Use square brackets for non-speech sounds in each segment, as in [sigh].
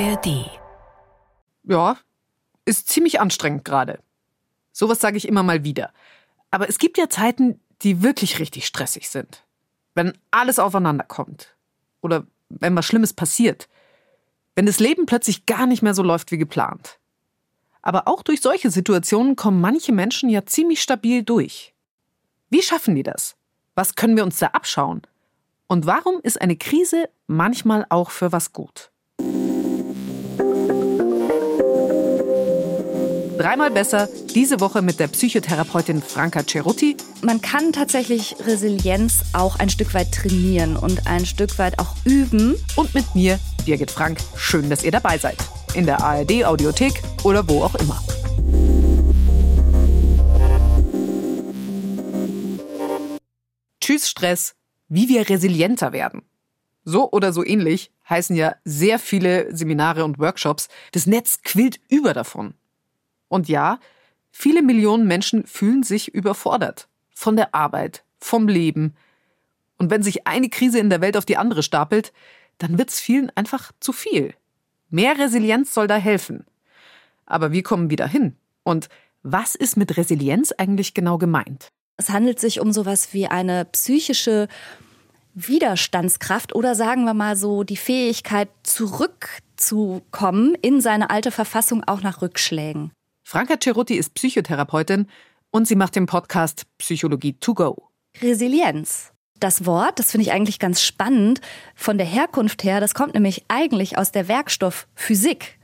ARD. Ja, ist ziemlich anstrengend gerade. Sowas sage ich immer mal wieder. Aber es gibt ja Zeiten, die wirklich richtig stressig sind. Wenn alles aufeinander kommt. Oder wenn was Schlimmes passiert. Wenn das Leben plötzlich gar nicht mehr so läuft wie geplant. Aber auch durch solche Situationen kommen manche Menschen ja ziemlich stabil durch. Wie schaffen die das? Was können wir uns da abschauen? Und warum ist eine Krise manchmal auch für was gut? Dreimal besser diese Woche mit der Psychotherapeutin Franka Cerutti. Man kann tatsächlich Resilienz auch ein Stück weit trainieren und ein Stück weit auch üben. Und mit mir, Birgit Frank. Schön, dass ihr dabei seid. In der ARD Audiothek oder wo auch immer. Tschüss Stress, wie wir resilienter werden. So oder so ähnlich heißen ja sehr viele Seminare und Workshops. Das Netz quillt über davon. Und ja, viele Millionen Menschen fühlen sich überfordert. Von der Arbeit, vom Leben. Und wenn sich eine Krise in der Welt auf die andere stapelt, dann wird's vielen einfach zu viel. Mehr Resilienz soll da helfen. Aber wie kommen wir da hin? Und was ist mit Resilienz eigentlich genau gemeint? Es handelt sich um sowas wie eine psychische Widerstandskraft oder sagen wir mal so die Fähigkeit zurückzukommen in seine alte Verfassung auch nach Rückschlägen. Franka Cerutti ist Psychotherapeutin und sie macht den Podcast Psychologie to go. Resilienz. Das Wort, das finde ich eigentlich ganz spannend, von der Herkunft her, das kommt nämlich eigentlich aus der Werkstoff Physik.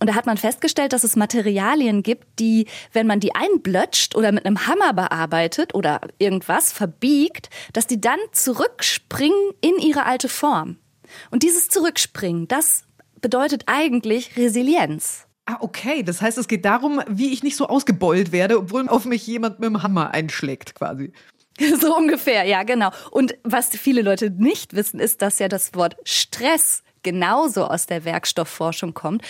Und da hat man festgestellt, dass es Materialien gibt, die, wenn man die einblötscht oder mit einem Hammer bearbeitet oder irgendwas verbiegt, dass die dann zurückspringen in ihre alte Form. Und dieses Zurückspringen, das bedeutet eigentlich Resilienz. Ah, okay. Das heißt, es geht darum, wie ich nicht so ausgebeult werde, obwohl auf mich jemand mit dem Hammer einschlägt, quasi. [laughs] So ungefähr, ja, genau. Und was viele Leute nicht wissen, ist, dass ja das Wort Stress genauso aus der Werkstoffforschung kommt.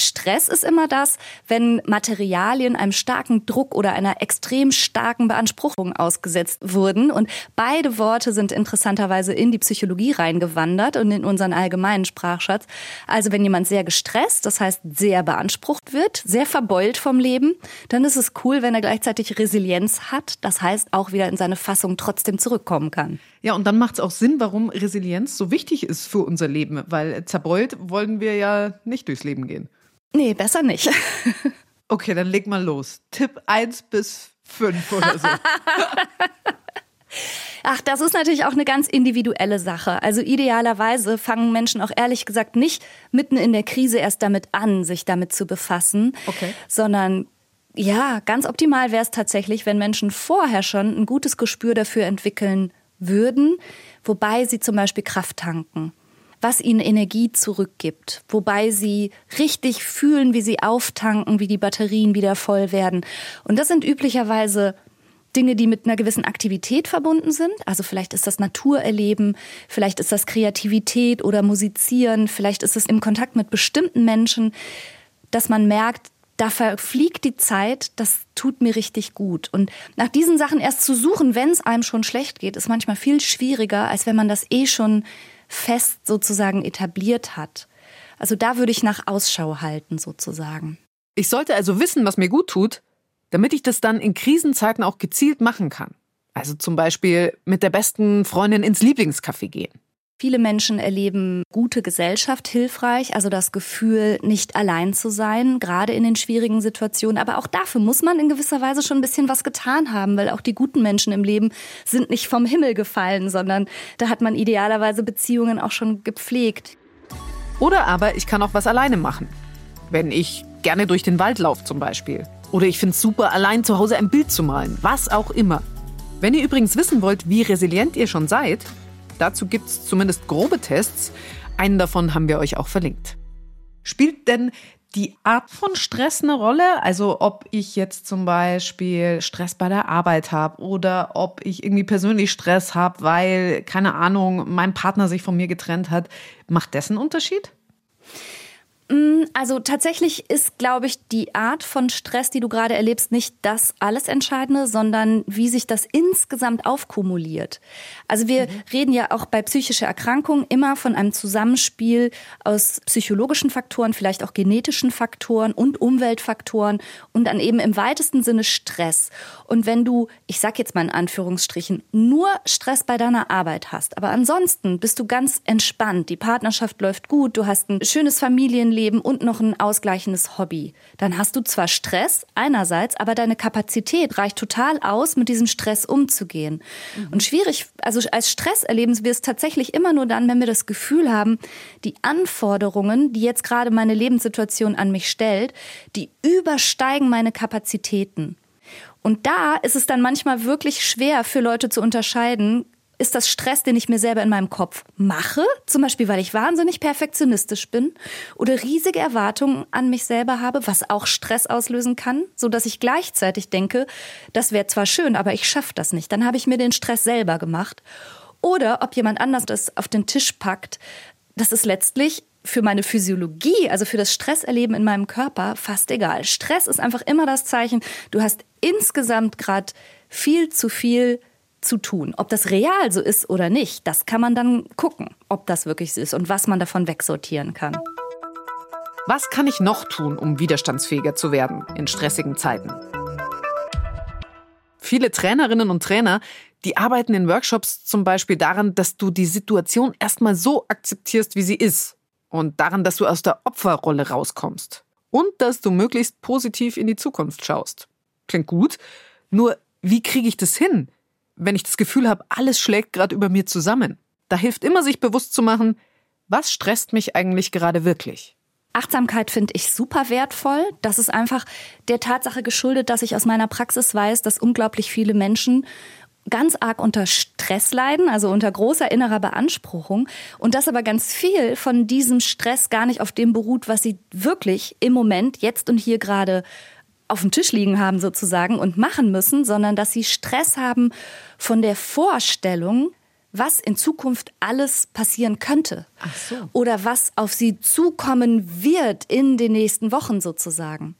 Stress ist immer das, wenn Materialien einem starken Druck oder einer extrem starken Beanspruchung ausgesetzt wurden. Und beide Worte sind interessanterweise in die Psychologie reingewandert und in unseren allgemeinen Sprachschatz. Also wenn jemand sehr gestresst, das heißt sehr beansprucht wird, sehr verbeult vom Leben, dann ist es cool, wenn er gleichzeitig Resilienz hat. Das heißt auch wieder in seine Fassung trotzdem zurückkommen kann. Ja, und dann macht es auch Sinn, warum Resilienz so wichtig ist für unser Leben, weil zerbeult wollen wir ja nicht durchs Leben gehen. Nee, besser nicht. [laughs] okay, dann leg mal los. Tipp 1 bis 5 oder so. [laughs] Ach, das ist natürlich auch eine ganz individuelle Sache. Also idealerweise fangen Menschen auch ehrlich gesagt nicht mitten in der Krise erst damit an, sich damit zu befassen, okay. sondern ja, ganz optimal wäre es tatsächlich, wenn Menschen vorher schon ein gutes Gespür dafür entwickeln würden, wobei sie zum Beispiel Kraft tanken was ihnen Energie zurückgibt, wobei sie richtig fühlen, wie sie auftanken, wie die Batterien wieder voll werden. Und das sind üblicherweise Dinge, die mit einer gewissen Aktivität verbunden sind. Also vielleicht ist das Naturerleben, vielleicht ist das Kreativität oder Musizieren, vielleicht ist es im Kontakt mit bestimmten Menschen, dass man merkt, da verfliegt die Zeit, das tut mir richtig gut. Und nach diesen Sachen erst zu suchen, wenn es einem schon schlecht geht, ist manchmal viel schwieriger, als wenn man das eh schon fest sozusagen etabliert hat. Also da würde ich nach Ausschau halten sozusagen. Ich sollte also wissen, was mir gut tut, damit ich das dann in Krisenzeiten auch gezielt machen kann. Also zum Beispiel mit der besten Freundin ins Lieblingscafé gehen. Viele Menschen erleben gute Gesellschaft hilfreich, also das Gefühl, nicht allein zu sein, gerade in den schwierigen Situationen. Aber auch dafür muss man in gewisser Weise schon ein bisschen was getan haben, weil auch die guten Menschen im Leben sind nicht vom Himmel gefallen, sondern da hat man idealerweise Beziehungen auch schon gepflegt. Oder aber ich kann auch was alleine machen. Wenn ich gerne durch den Wald laufe zum Beispiel. Oder ich finde es super, allein zu Hause ein Bild zu malen. Was auch immer. Wenn ihr übrigens wissen wollt, wie resilient ihr schon seid, Dazu gibt es zumindest grobe Tests. Einen davon haben wir euch auch verlinkt. Spielt denn die Art von Stress eine Rolle? Also ob ich jetzt zum Beispiel Stress bei der Arbeit habe oder ob ich irgendwie persönlich Stress habe, weil, keine Ahnung, mein Partner sich von mir getrennt hat. Macht das einen Unterschied? Mm, also tatsächlich ist, glaube ich, die Art von Stress, die du gerade erlebst, nicht das alles Entscheidende, sondern wie sich das insgesamt aufkumuliert. Also wir mhm. reden ja auch bei psychischer Erkrankung immer von einem Zusammenspiel aus psychologischen Faktoren, vielleicht auch genetischen Faktoren und Umweltfaktoren und dann eben im weitesten Sinne Stress. Und wenn du, ich sag jetzt mal in Anführungsstrichen, nur Stress bei deiner Arbeit hast, aber ansonsten bist du ganz entspannt, die Partnerschaft läuft gut, du hast ein schönes Familienleben, Familienleben und noch ein ausgleichendes Hobby. Dann hast du zwar Stress einerseits, aber deine Kapazität reicht total aus, mit diesem Stress umzugehen. Mhm. Und schwierig, also als Stress erleben wir es tatsächlich immer nur dann, wenn wir das Gefühl haben, die Anforderungen, die jetzt gerade meine Lebenssituation an mich stellt, die übersteigen meine Kapazitäten. Und da ist es dann manchmal wirklich schwer für Leute zu unterscheiden, ist das Stress, den ich mir selber in meinem Kopf mache, zum Beispiel weil ich wahnsinnig perfektionistisch bin oder riesige Erwartungen an mich selber habe, was auch Stress auslösen kann, so dass ich gleichzeitig denke, das wäre zwar schön, aber ich schaffe das nicht. Dann habe ich mir den Stress selber gemacht. Oder ob jemand anders das auf den Tisch packt, das ist letztlich für meine Physiologie, also für das Stresserleben in meinem Körper, fast egal. Stress ist einfach immer das Zeichen, du hast insgesamt gerade viel zu viel zu tun. Ob das real so ist oder nicht, das kann man dann gucken, ob das wirklich so ist und was man davon wegsortieren kann. Was kann ich noch tun, um widerstandsfähiger zu werden in stressigen Zeiten? Viele Trainerinnen und Trainer, die arbeiten in Workshops zum Beispiel daran, dass du die Situation erstmal so akzeptierst, wie sie ist. Und daran, dass du aus der Opferrolle rauskommst. Und dass du möglichst positiv in die Zukunft schaust. Klingt gut. Nur, wie kriege ich das hin? Wenn ich das Gefühl habe, alles schlägt gerade über mir zusammen. Da hilft immer, sich bewusst zu machen, was stresst mich eigentlich gerade wirklich. Achtsamkeit finde ich super wertvoll. Das ist einfach der Tatsache geschuldet, dass ich aus meiner Praxis weiß, dass unglaublich viele Menschen ganz arg unter Stress leiden, also unter großer innerer Beanspruchung und dass aber ganz viel von diesem Stress gar nicht auf dem beruht, was sie wirklich im Moment, jetzt und hier gerade auf dem Tisch liegen haben sozusagen und machen müssen, sondern dass sie Stress haben von der Vorstellung, was in Zukunft alles passieren könnte. Ach so. Oder was auf sie zukommen wird in den nächsten Wochen sozusagen.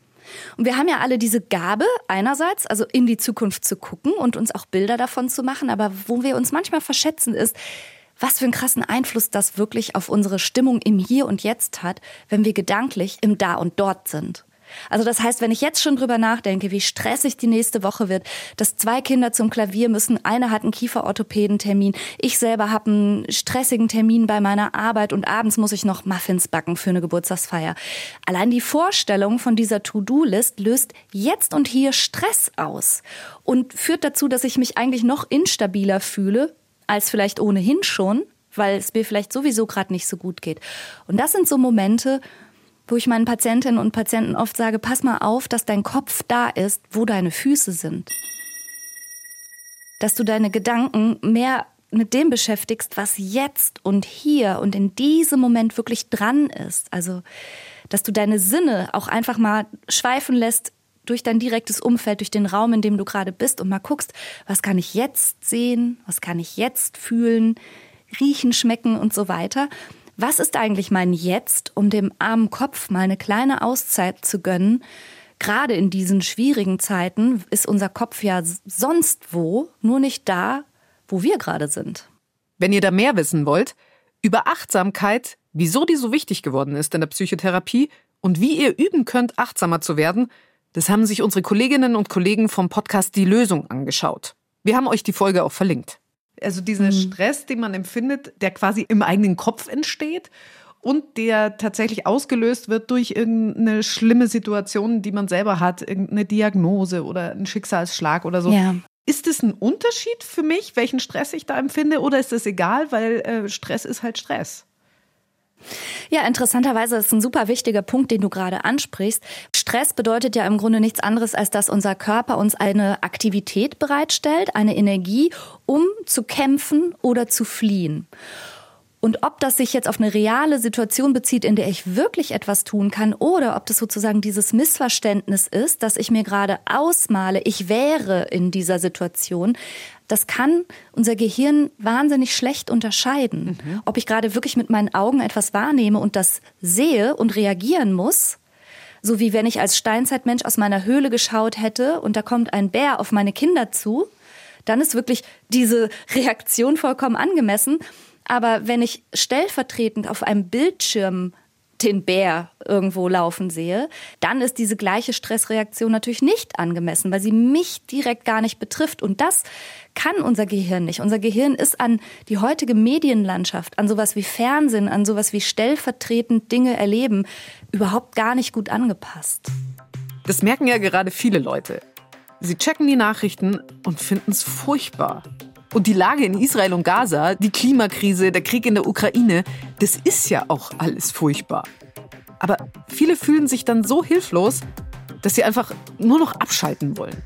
Und wir haben ja alle diese Gabe, einerseits, also in die Zukunft zu gucken und uns auch Bilder davon zu machen, aber wo wir uns manchmal verschätzen ist, was für einen krassen Einfluss das wirklich auf unsere Stimmung im Hier und Jetzt hat, wenn wir gedanklich im Da und Dort sind. Also das heißt, wenn ich jetzt schon drüber nachdenke, wie stressig die nächste Woche wird, dass zwei Kinder zum Klavier müssen, eine hat einen Kieferorthopädentermin, ich selber habe einen stressigen Termin bei meiner Arbeit und abends muss ich noch Muffins backen für eine Geburtstagsfeier. Allein die Vorstellung von dieser To-Do-List löst jetzt und hier Stress aus und führt dazu, dass ich mich eigentlich noch instabiler fühle als vielleicht ohnehin schon, weil es mir vielleicht sowieso gerade nicht so gut geht. Und das sind so Momente, wo ich meinen Patientinnen und Patienten oft sage, pass mal auf, dass dein Kopf da ist, wo deine Füße sind. Dass du deine Gedanken mehr mit dem beschäftigst, was jetzt und hier und in diesem Moment wirklich dran ist. Also, dass du deine Sinne auch einfach mal schweifen lässt durch dein direktes Umfeld, durch den Raum, in dem du gerade bist und mal guckst, was kann ich jetzt sehen, was kann ich jetzt fühlen, riechen, schmecken und so weiter. Was ist eigentlich mein Jetzt, um dem armen Kopf mal eine kleine Auszeit zu gönnen? Gerade in diesen schwierigen Zeiten ist unser Kopf ja sonst wo, nur nicht da, wo wir gerade sind. Wenn ihr da mehr wissen wollt, über Achtsamkeit, wieso die so wichtig geworden ist in der Psychotherapie und wie ihr üben könnt, achtsamer zu werden, das haben sich unsere Kolleginnen und Kollegen vom Podcast Die Lösung angeschaut. Wir haben euch die Folge auch verlinkt. Also diesen mhm. Stress, den man empfindet, der quasi im eigenen Kopf entsteht und der tatsächlich ausgelöst wird durch irgendeine schlimme Situation, die man selber hat, irgendeine Diagnose oder ein Schicksalsschlag oder so. Ja. Ist es ein Unterschied für mich, welchen Stress ich da empfinde, oder ist es egal, weil äh, Stress ist halt Stress? Ja, interessanterweise ist ein super wichtiger Punkt, den du gerade ansprichst. Stress bedeutet ja im Grunde nichts anderes, als dass unser Körper uns eine Aktivität bereitstellt, eine Energie, um zu kämpfen oder zu fliehen. Und ob das sich jetzt auf eine reale Situation bezieht, in der ich wirklich etwas tun kann, oder ob das sozusagen dieses Missverständnis ist, dass ich mir gerade ausmale, ich wäre in dieser Situation, das kann unser Gehirn wahnsinnig schlecht unterscheiden. Mhm. Ob ich gerade wirklich mit meinen Augen etwas wahrnehme und das sehe und reagieren muss, so wie wenn ich als Steinzeitmensch aus meiner Höhle geschaut hätte und da kommt ein Bär auf meine Kinder zu, dann ist wirklich diese Reaktion vollkommen angemessen. Aber wenn ich stellvertretend auf einem Bildschirm den Bär irgendwo laufen sehe, dann ist diese gleiche Stressreaktion natürlich nicht angemessen, weil sie mich direkt gar nicht betrifft. Und das kann unser Gehirn nicht. Unser Gehirn ist an die heutige Medienlandschaft, an sowas wie Fernsehen, an sowas wie stellvertretend Dinge erleben, überhaupt gar nicht gut angepasst. Das merken ja gerade viele Leute. Sie checken die Nachrichten und finden es furchtbar. Und die Lage in Israel und Gaza, die Klimakrise, der Krieg in der Ukraine, das ist ja auch alles furchtbar. Aber viele fühlen sich dann so hilflos, dass sie einfach nur noch abschalten wollen.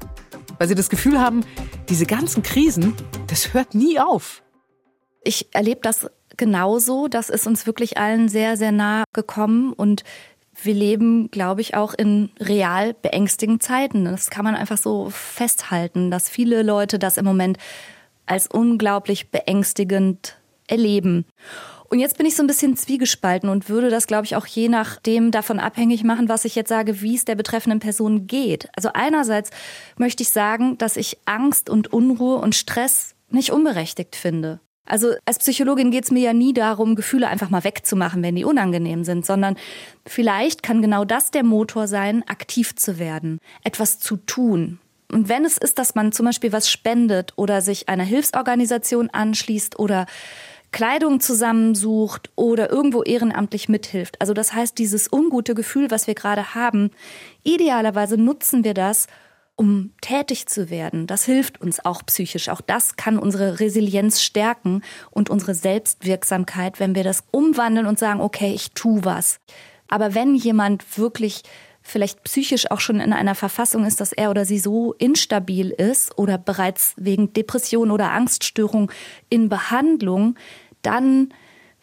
Weil sie das Gefühl haben, diese ganzen Krisen, das hört nie auf. Ich erlebe das genauso. Das ist uns wirklich allen sehr, sehr nah gekommen. Und wir leben, glaube ich, auch in real beängstigenden Zeiten. Das kann man einfach so festhalten, dass viele Leute das im Moment als unglaublich beängstigend erleben. Und jetzt bin ich so ein bisschen zwiegespalten und würde das, glaube ich, auch je nachdem davon abhängig machen, was ich jetzt sage, wie es der betreffenden Person geht. Also einerseits möchte ich sagen, dass ich Angst und Unruhe und Stress nicht unberechtigt finde. Also als Psychologin geht es mir ja nie darum, Gefühle einfach mal wegzumachen, wenn die unangenehm sind, sondern vielleicht kann genau das der Motor sein, aktiv zu werden, etwas zu tun. Und wenn es ist, dass man zum Beispiel was spendet oder sich einer Hilfsorganisation anschließt oder Kleidung zusammensucht oder irgendwo ehrenamtlich mithilft. Also das heißt, dieses ungute Gefühl, was wir gerade haben, idealerweise nutzen wir das, um tätig zu werden. Das hilft uns auch psychisch. Auch das kann unsere Resilienz stärken und unsere Selbstwirksamkeit, wenn wir das umwandeln und sagen, okay, ich tu was. Aber wenn jemand wirklich vielleicht psychisch auch schon in einer Verfassung ist, dass er oder sie so instabil ist oder bereits wegen Depression oder Angststörung in Behandlung, dann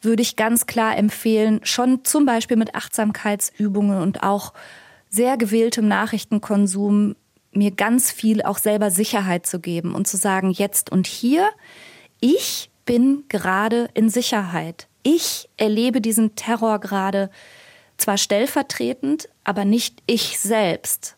würde ich ganz klar empfehlen, schon zum Beispiel mit Achtsamkeitsübungen und auch sehr gewähltem Nachrichtenkonsum mir ganz viel auch selber Sicherheit zu geben und zu sagen, jetzt und hier, ich bin gerade in Sicherheit. Ich erlebe diesen Terror gerade zwar stellvertretend, aber nicht ich selbst.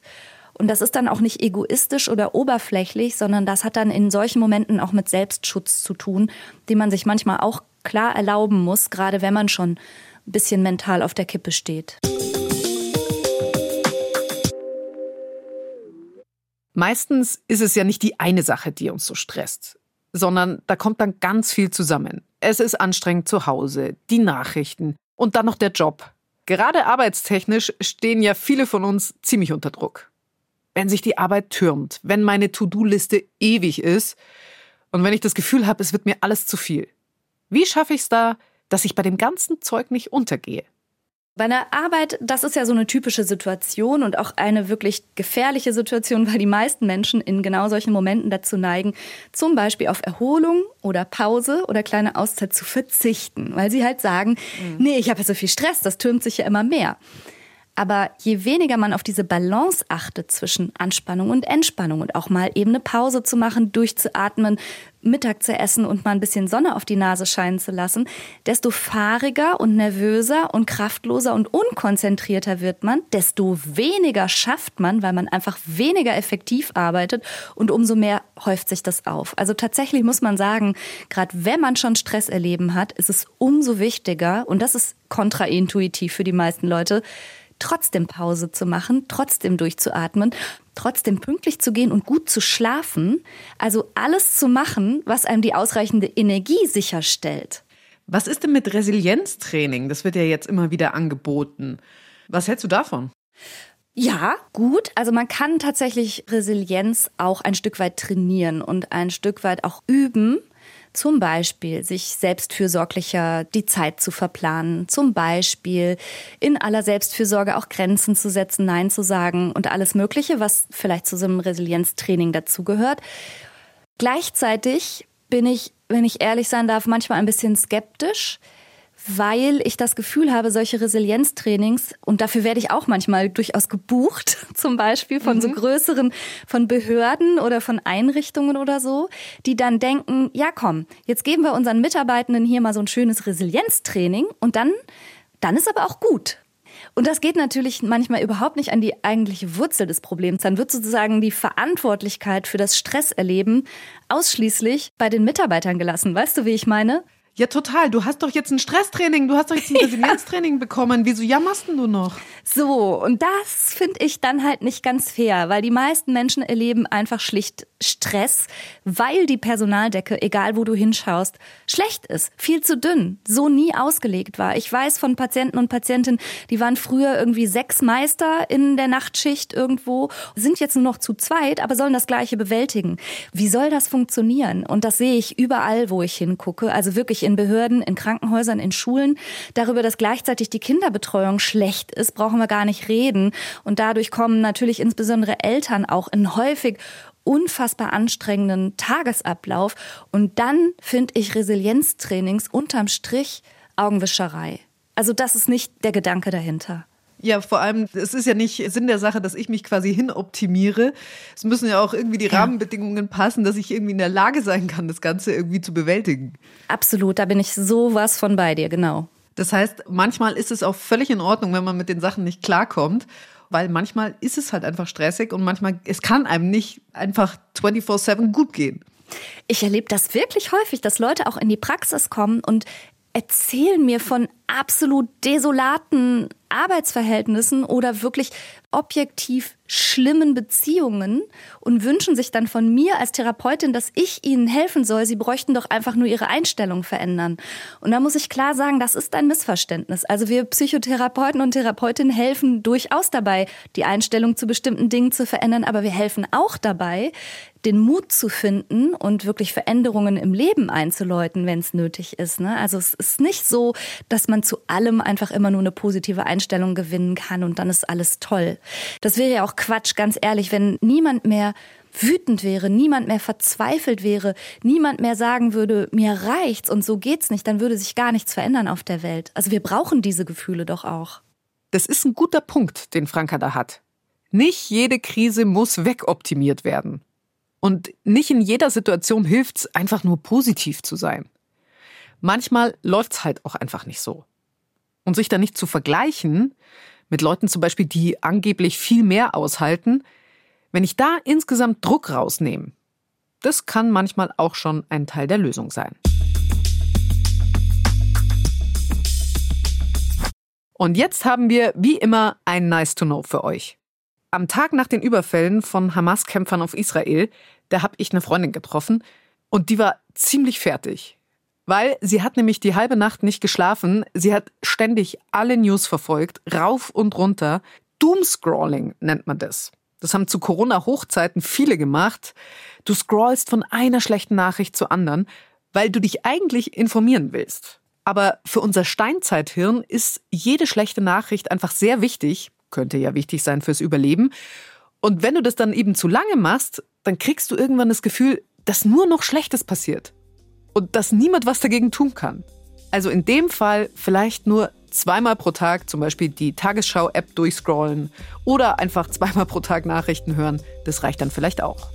Und das ist dann auch nicht egoistisch oder oberflächlich, sondern das hat dann in solchen Momenten auch mit Selbstschutz zu tun, den man sich manchmal auch klar erlauben muss, gerade wenn man schon ein bisschen mental auf der Kippe steht. Meistens ist es ja nicht die eine Sache, die uns so stresst, sondern da kommt dann ganz viel zusammen. Es ist anstrengend zu Hause, die Nachrichten und dann noch der Job, Gerade arbeitstechnisch stehen ja viele von uns ziemlich unter Druck. Wenn sich die Arbeit türmt, wenn meine To-Do-Liste ewig ist und wenn ich das Gefühl habe, es wird mir alles zu viel. Wie schaffe ich es da, dass ich bei dem ganzen Zeug nicht untergehe? Bei einer Arbeit, das ist ja so eine typische Situation und auch eine wirklich gefährliche Situation, [laughs] weil die meisten Menschen in genau solchen Momenten dazu neigen, zum Beispiel auf Erholung oder Pause oder kleine Auszeit zu verzichten, weil sie halt sagen, mhm. nee, ich habe ja so viel Stress, das türmt sich ja immer mehr. Aber je weniger man auf diese Balance achtet zwischen Anspannung und Entspannung und auch mal eben eine Pause zu machen, durchzuatmen, Mittag zu essen und mal ein bisschen Sonne auf die Nase scheinen zu lassen, desto fahriger und nervöser und kraftloser und unkonzentrierter wird man, desto weniger schafft man, weil man einfach weniger effektiv arbeitet und umso mehr häuft sich das auf. Also tatsächlich muss man sagen, gerade wenn man schon Stress erleben hat, ist es umso wichtiger und das ist kontraintuitiv für die meisten Leute, trotzdem Pause zu machen, trotzdem durchzuatmen, trotzdem pünktlich zu gehen und gut zu schlafen. Also alles zu machen, was einem die ausreichende Energie sicherstellt. Was ist denn mit Resilienztraining? Das wird ja jetzt immer wieder angeboten. Was hältst du davon? Ja, gut. Also man kann tatsächlich Resilienz auch ein Stück weit trainieren und ein Stück weit auch üben. Zum Beispiel sich selbstfürsorglicher die Zeit zu verplanen. Zum Beispiel in aller Selbstfürsorge auch Grenzen zu setzen, Nein zu sagen und alles Mögliche, was vielleicht zu so einem Resilienztraining dazugehört. Gleichzeitig bin ich, wenn ich ehrlich sein darf, manchmal ein bisschen skeptisch, weil ich das Gefühl habe, solche Resilienztrainings, und dafür werde ich auch manchmal durchaus gebucht, [laughs] zum Beispiel von mhm. so größeren, von Behörden oder von Einrichtungen oder so, die dann denken, ja komm, jetzt geben wir unseren Mitarbeitenden hier mal so ein schönes Resilienztraining und dann, dann ist aber auch gut. Und das geht natürlich manchmal überhaupt nicht an die eigentliche Wurzel des Problems. Dann wird sozusagen die Verantwortlichkeit für das Stresserleben ausschließlich bei den Mitarbeitern gelassen. Weißt du, wie ich meine? Ja, total. Du hast doch jetzt ein Stresstraining, du hast doch jetzt ein [laughs] Resilienztraining bekommen. Wieso jammerst du noch? So, und das finde ich dann halt nicht ganz fair, weil die meisten Menschen erleben einfach schlicht Stress, weil die Personaldecke, egal wo du hinschaust, schlecht ist, viel zu dünn, so nie ausgelegt war. Ich weiß von Patienten und Patientinnen, die waren früher irgendwie sechs Meister in der Nachtschicht irgendwo, sind jetzt nur noch zu zweit, aber sollen das Gleiche bewältigen. Wie soll das funktionieren? Und das sehe ich überall, wo ich hingucke, also wirklich in Behörden, in Krankenhäusern, in Schulen. Darüber, dass gleichzeitig die Kinderbetreuung schlecht ist, brauchen wir gar nicht reden. Und dadurch kommen natürlich insbesondere Eltern auch in häufig unfassbar anstrengenden Tagesablauf. Und dann finde ich Resilienztrainings unterm Strich Augenwischerei. Also das ist nicht der Gedanke dahinter. Ja, vor allem, es ist ja nicht Sinn der Sache, dass ich mich quasi hinoptimiere. Es müssen ja auch irgendwie die ja. Rahmenbedingungen passen, dass ich irgendwie in der Lage sein kann, das Ganze irgendwie zu bewältigen. Absolut, da bin ich sowas von bei dir, genau. Das heißt, manchmal ist es auch völlig in Ordnung, wenn man mit den Sachen nicht klarkommt weil manchmal ist es halt einfach stressig und manchmal, es kann einem nicht einfach 24-7 gut gehen. Ich erlebe das wirklich häufig, dass Leute auch in die Praxis kommen und erzählen mir von absolut desolaten Arbeitsverhältnissen oder wirklich objektiv schlimmen Beziehungen und wünschen sich dann von mir als Therapeutin, dass ich ihnen helfen soll. Sie bräuchten doch einfach nur ihre Einstellung verändern. Und da muss ich klar sagen, das ist ein Missverständnis. Also wir Psychotherapeuten und Therapeutinnen helfen durchaus dabei, die Einstellung zu bestimmten Dingen zu verändern, aber wir helfen auch dabei, den Mut zu finden und wirklich Veränderungen im Leben einzuläuten, wenn es nötig ist. Ne? Also es ist nicht so, dass man zu allem einfach immer nur eine positive Einstellung gewinnen kann und dann ist alles toll. Das wäre ja auch Quatsch, ganz ehrlich, wenn niemand mehr wütend wäre, niemand mehr verzweifelt wäre, niemand mehr sagen würde, mir reicht's und so geht's nicht, dann würde sich gar nichts verändern auf der Welt. Also wir brauchen diese Gefühle doch auch. Das ist ein guter Punkt, den Franka da hat. Nicht jede Krise muss wegoptimiert werden. Und nicht in jeder Situation hilft's, einfach nur positiv zu sein. Manchmal läuft's halt auch einfach nicht so. Und sich da nicht zu vergleichen, mit Leuten zum Beispiel, die angeblich viel mehr aushalten, wenn ich da insgesamt Druck rausnehme, das kann manchmal auch schon ein Teil der Lösung sein. Und jetzt haben wir wie immer ein Nice to Know für euch. Am Tag nach den Überfällen von Hamas-Kämpfern auf Israel, da habe ich eine Freundin getroffen und die war ziemlich fertig. Weil sie hat nämlich die halbe Nacht nicht geschlafen. Sie hat ständig alle News verfolgt, rauf und runter. Doomscrolling nennt man das. Das haben zu Corona-Hochzeiten viele gemacht. Du scrollst von einer schlechten Nachricht zur anderen, weil du dich eigentlich informieren willst. Aber für unser Steinzeithirn ist jede schlechte Nachricht einfach sehr wichtig, könnte ja wichtig sein fürs Überleben. Und wenn du das dann eben zu lange machst, dann kriegst du irgendwann das Gefühl, dass nur noch Schlechtes passiert und dass niemand was dagegen tun kann. Also in dem Fall vielleicht nur zweimal pro Tag zum Beispiel die Tagesschau-App durchscrollen oder einfach zweimal pro Tag Nachrichten hören. Das reicht dann vielleicht auch.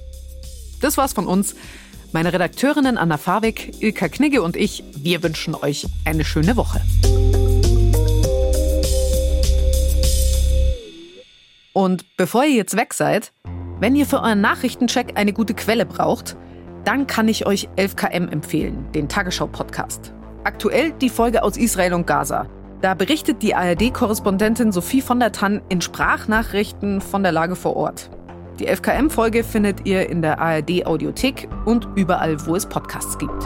Das war's von uns. Meine Redakteurinnen Anna Farwig, Ilka Knigge und ich, wir wünschen euch eine schöne Woche. Und bevor ihr jetzt weg seid, wenn ihr für euren Nachrichtencheck eine gute Quelle braucht, dann kann ich euch 11KM empfehlen, den Tagesschau-Podcast. Aktuell die Folge aus Israel und Gaza. Da berichtet die ARD-Korrespondentin Sophie von der Tann in Sprachnachrichten von der Lage vor Ort. Die 11KM-Folge findet ihr in der ARD-Audiothek und überall, wo es Podcasts gibt.